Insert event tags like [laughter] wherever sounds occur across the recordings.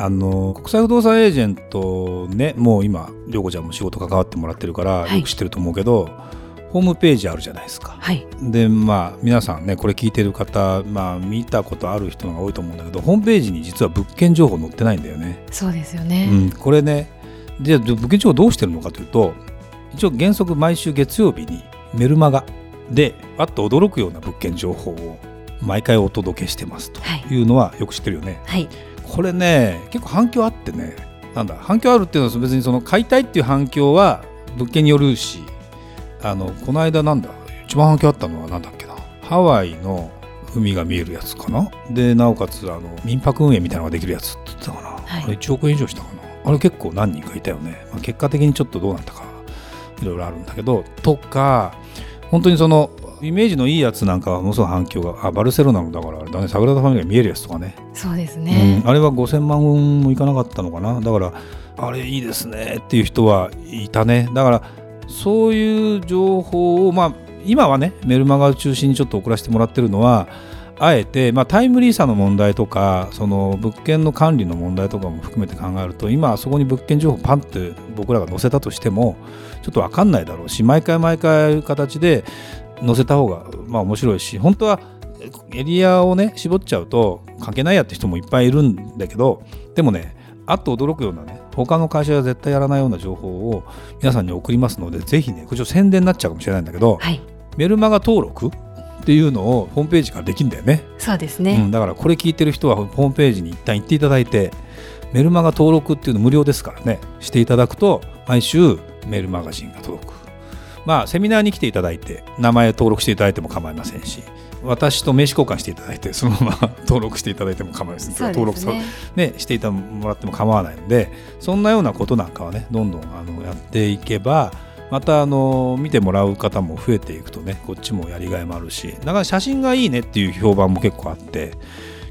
あの国際不動産エージェントねもう今涼子ちゃんも仕事関わってもらってるからはいよく知ってると思うけど、ホームページあるじゃないですか。はいでまあ皆さんねこれ聞いてる方、まあ、見たことある人が多いと思うんだけどホームページに実は物件情報載ってないんだよね。そうですようね、ん、これねで物件情報どうしてるのかというと一応原則毎週月曜日にメルマガであっと驚くような物件情報を毎回お届けしてますとはいいうのはよく知ってるよね。はいこれね結構反響あってね。なんだ反響あるっていうのは別にその買いたいっていう反響は物件によるしあのこの間なんだ一番反響あったのはなんだっけな。ハワイの海が見えるやつかな。でなおかつあの民泊運営みたいなのができるやつって言ってたかな、はい。あれ1億円以上したかな。あれ結構何人かいたよね、まあ、結果的にちょっとどうなったかいろいろあるんだけどとか本当にそのイメージのいいやつなんかはものすごい反響があバルセロナのだからあれだねサグラダ・ファミリアが見えるやつとかね。そうですね、うん、あれは5000万ウォンもいかなかったのかな。だからあれいいですねっていう人はいたね。だからそういう情報をまあ今はねメルマガを中心にちょっと送らせてもらってるのはあえて、まあ、タイムリーさの問題とかその物件の管理の問題とかも含めて考えると今あそこに物件情報パンって僕らが載せたとしてもちょっと分かんないだろうし毎回毎回形で載せた方がまあ面白いし本当はエリアをね絞っちゃうと関係ないやって人もいっぱいいるんだけどでもねあっと驚くようなね他の会社が絶対やらないような情報を皆さんに送りますのでぜひねこれちょっと宣伝になっちゃうかもしれないんだけど、はい。メルマガ登録っていうのをホームページからできるんだよね。そうですね、うん、だからこれ聞いてる人はホームページに一旦行っていただいてメルマガ登録っていうの無料ですからねしていただくと毎週メールマガジンが届くまあセミナーに来ていただいて名前登録していただいても構いませんし私と名刺交換していただいてそのまま登録していただいても構いませんそう登録さね、していたもらっても構わないのでそんなようなことなんかはねどんどんあのやっていけばまたあの見てもらう方も増えていくとねこっちもやりがいもあるしだから写真がいいねっていう評判も結構あって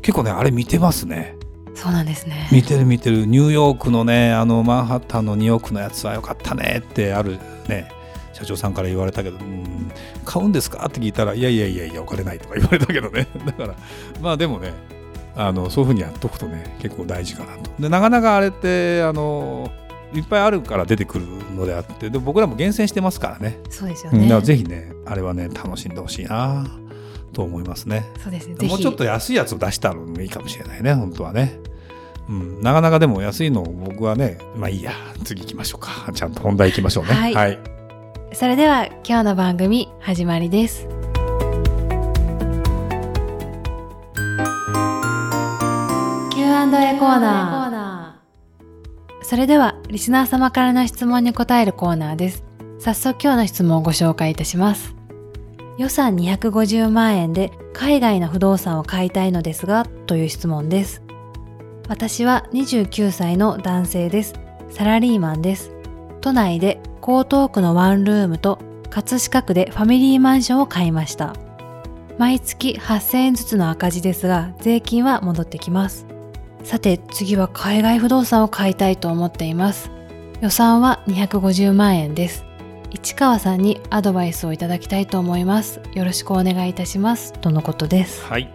結構ねあれ見てますね。そうなんですね。見てる見てる。ニューヨークのねあのマンハッタンのニューヨークのやつは良かったねってあるね社長さんから言われたけど、うん、買うんですか？って聞いたらいやいやいやいやお金ないとか言われたけどね。[laughs] だからまあでもねあのそういうふうにやっとくとね結構大事かなと。でなかなかあれってあのいっぱいあるから出てくるのであってで僕らも厳選してますからね。そうですよね、うんだからぜひねあれはね楽しんでほしいなと思いますね。そうですね。もうちょっと安いやつを出したのもいいかもしれないね本当はね。うん、なかなかでも安いのを僕はねまあいいや次行きましょうか。ちゃんと本題行きましょうね。はい。はい、それでは今日の番組始まりです。Q&A コーナー。それではリスナー様からの質問に答えるコーナーです。早速今日の質問をご紹介いたします。予算250万円で海外の不動産を買いたいのですがという質問です。私は29歳の男性です。サラリーマンです。都内で江東区のワンルームと葛飾区でファミリーマンションを買いました。毎月8000円ずつの赤字ですが税金は戻ってきます。さて次は海外不動産を買いたいと思っています。予算は250万円です。市川さんにアドバイスをいただきたいと思います。よろしくお願いいたします。とのことです、はい、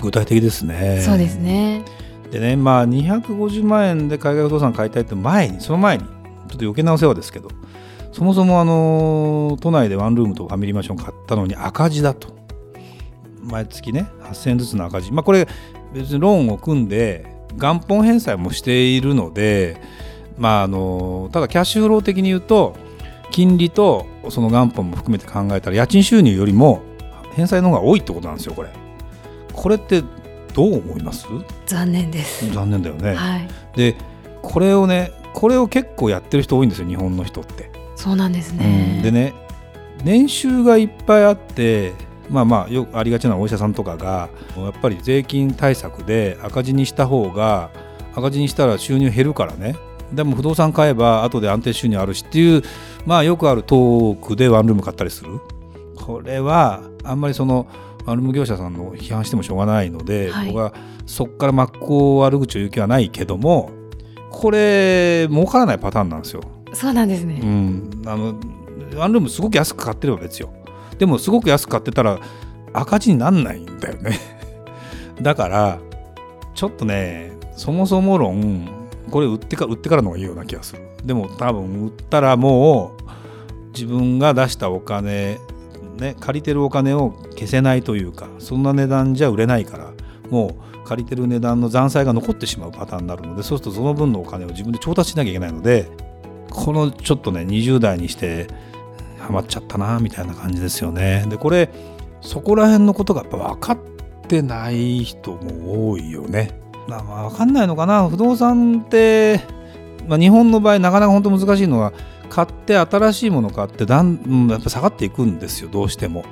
具体的ですね。そうですね。でねまあ250万円で海外不動産買いたいって前にその前にっと余計なお世話ですけどそもそもあの都内でワンルームとファミリーマンション買ったのに赤字だと。毎月ね8000円ずつの赤字。まあこれ別にローンを組んで元本返済もしているのでまああのただキャッシュフロー的に言うと金利とその元本も含めて考えたら家賃収入よりも返済の方が多いってことなんですよこれ。これってどう思います？残念です。残念だよね、はい。でこれをねこれを結構やってる人多いんですよ日本の人って、そうなんですね、でね年収がいっぱいあってまあまあよくありがちなお医者さんとかがやっぱり税金対策で赤字にした方が赤字にしたら収入減るからね。でも不動産買えば後で安定収入あるしっていうまあよくあるトークでワンルーム買ったりする。これはあんまりそのワンルーム業者さんの批判してもしょうがないので、はい。僕はそこから真っ向悪口を言う気はないけどもこれ儲からないパターンなんですよ。そうなんですね。うん、あのワンルームすごく安く買ってれば別よでもすごく安く買ってたら赤字になんないんだよね [laughs] だからちょっとねそもそも論これ売ってか売ってからの方がいいような気がするでも多分売ったらもう自分が出したお金ね借りてるお金を消せないというかそんな値段じゃ売れないからもう借りてる値段の残債が残ってしまうパターンになるのでそうするとその分のお金を自分で調達しなきゃいけないのでこのちょっとね20代にしてハマっちゃったなみたいな感じですよね。でこれそこら辺のことがやっぱ分かってない人も多いよね。まあ、まあ分かんないのかな不動産って、まあ、日本の場合なかなか本当難しいのは買って新しいもの買ってだん、うんやっぱ下がっていくんですよどうしても。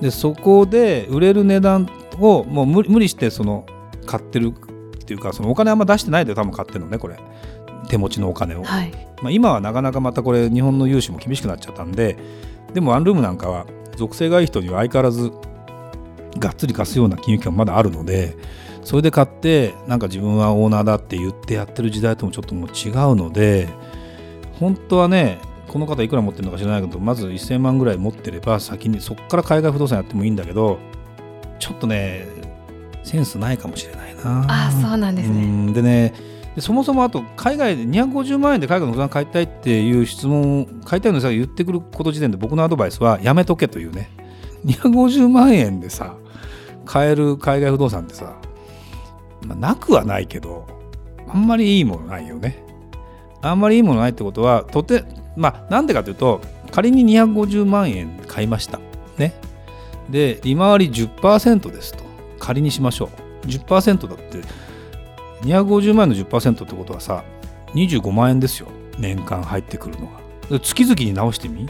でそこで売れる値段をもう無理してその買ってるっていうかそのお金あんま出してないで多分買ってるのねこれ手持ちのお金を。はい。まあ、今はなかなかまたこれ日本の融資も厳しくなっちゃったんででもワンルームなんかは属性がいい人には相変わらずがっつり貸すような金融機関まだあるのでそれで買ってなんか自分はオーナーだって言ってやってる時代ともちょっともう違うので本当はねこの方いくら持ってるのか知らないけどまず1000万ぐらい持ってれば先にそこから海外不動産やってもいいんだけどちょっとねセンスないかもしれないな。ああ、そうなんですうね。んでねでそもそもあと海外で250万円で海外の不動産買いたいっていう質問を買いたいのにさ言ってくること時点で僕のアドバイスはやめとけというね。250万円でさ買える海外不動産ってさ、まあ、なくはないけどあんまりいいものないよね。あんまりいいものないってことはとてまあなんでかというと仮に250万円買いました。ね。で利回り10%ですと仮にしましょう。10%だって250万円の10%ってことはさ25万円ですよ。年間入ってくるのが。で月々に直してみ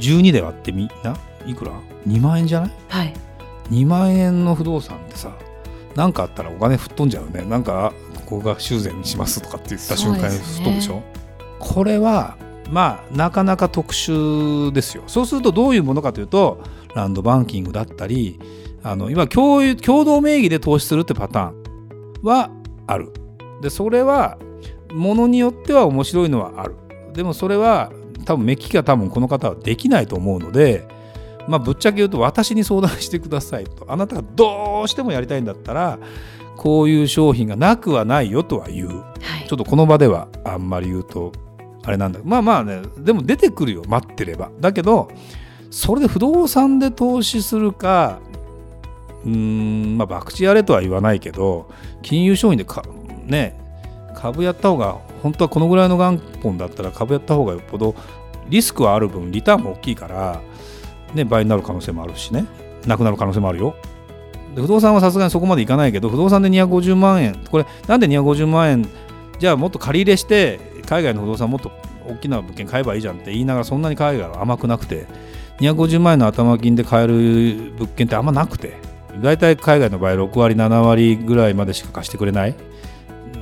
？12で割ってみ？ないくら ?2 万円じゃない？はい。2万円の不動産ってさ何かあったらお金吹っ飛んじゃうね。なんかここが修繕にしますとかって言った瞬間に吹っ飛ぶでしょ？これはまあなかなか特殊ですよ。そうするとどういうものかというとランドバンキングだったりあの今共有共同名義で投資するってパターンはある。でそれはものによっては面白いのはある。でもそれは多分目利きが多分この方はできないと思うのでまあぶっちゃけ言うと私に相談してくださいと。あなたがどうしてもやりたいんだったらこういう商品がなくはないよとは言う。はい。ちょ。っとこの場ではあんまり言うとあれなんだ。まあまあねでも出てくるよ。待ってれば。だけどそれで不動産で投資するかうーんまあ博打やれとは言わないけど金融商品でかね株やった方が本当はこのぐらいの元本だったら株やった方がよっぽどリスクはある分リターンも大きいから、ね、倍になる可能性もあるしね。なくなる可能性もあるよ。で不動産はさすがにそこまでいかないけど不動産で250万円これなんで250万円じゃあもっと借り入れして海外の不動産もっと大きな物件買えばいいじゃんって言いながらそんなに海外は甘くなくて250万円の頭金で買える物件ってあんまなくて。大体海外の場合6割7割ぐらいまでしか貸してくれない。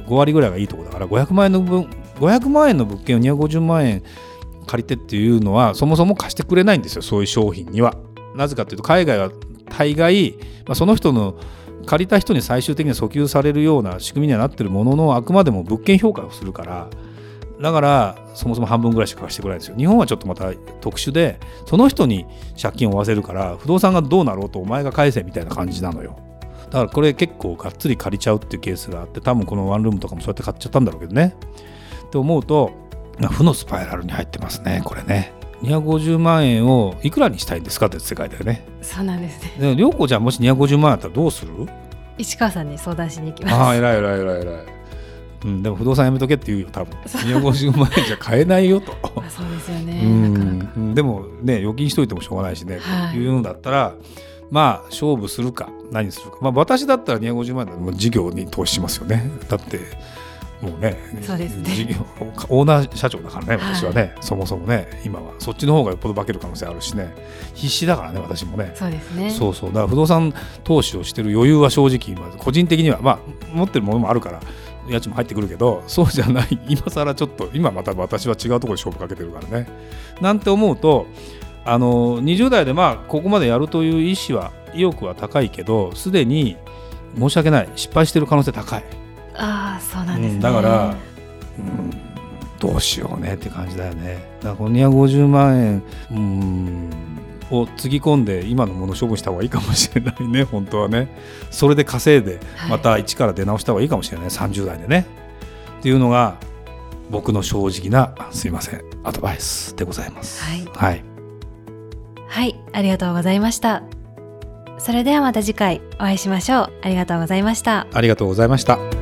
5割ぐらいがいいところだから。500万円の分500万円の物件を250万円借りてっていうのはそもそも貸してくれないんですよ。そういう商品には。なぜかというと海外は大概、まあ、その人の借りた人に最終的に訴求されるような仕組みにはなってるもののあくまでも物件評価をするからだからそもそも半分ぐらいしか貸してくれないんですよ。日本はちょっとまた特殊でその人に借金を負わせるから不動産がどうなろうとお前が返せみたいな感じなのよ。だからこれ結構がっつり借りちゃうっていうケースがあって多分このワンルームとかもそうやって買っちゃったんだろうけどね。って思うとまあ負のスパイラルに入ってますねこれね。250万円をいくらにしたいんですかって世界だよね。そうなんですね。で涼子ちゃんもし250万円あったらどうする？市川さんに相談しに行きます。ああ偉い偉い偉い偉いうん、でも不動産やめとけって言うよ多分。250万円じゃ買えないよと。[laughs] あそうですよね。うなかなか。んでもね預金しといてもしょうがないしね、はい。い、うのだったらまあ勝負するか何するか。まあ私だったら250万円もう事業に投資しますよね。だってもうねそうですね。事業オーナー社長だからねはい。私はね、そもそもね今は。そっちの方がよっぽど化ける可能性あるしね。必死だからね私もね。そうですね。そうそう。だから不動産投資をしてる余裕は正直今個人的にはまあ持ってるものもあるから家賃も入ってくるけどそうじゃない。[laughs] 今更ちょっと今また私は違うところで勝負かけてるからね。なんて思うとあの20代でまあここまでやるという意思は意欲は高いけどすでに申し訳ない。失敗してる可能性高い、ああそうなんですね、うんだから、うん、どうしようねって感じだよね。だからこの250万円うんをつぎ込んで今のもの処分した方がいいかもしれないね本当はね。それで稼いではい。また一から出直した方がいいかもしれない、30代でね。っていうのが僕の正直なすいませんアドバイスでございます。はい。はい。はい、ありがとうございました。それではまた次回お会いしましょう。ありがとうございました。ありがとうございました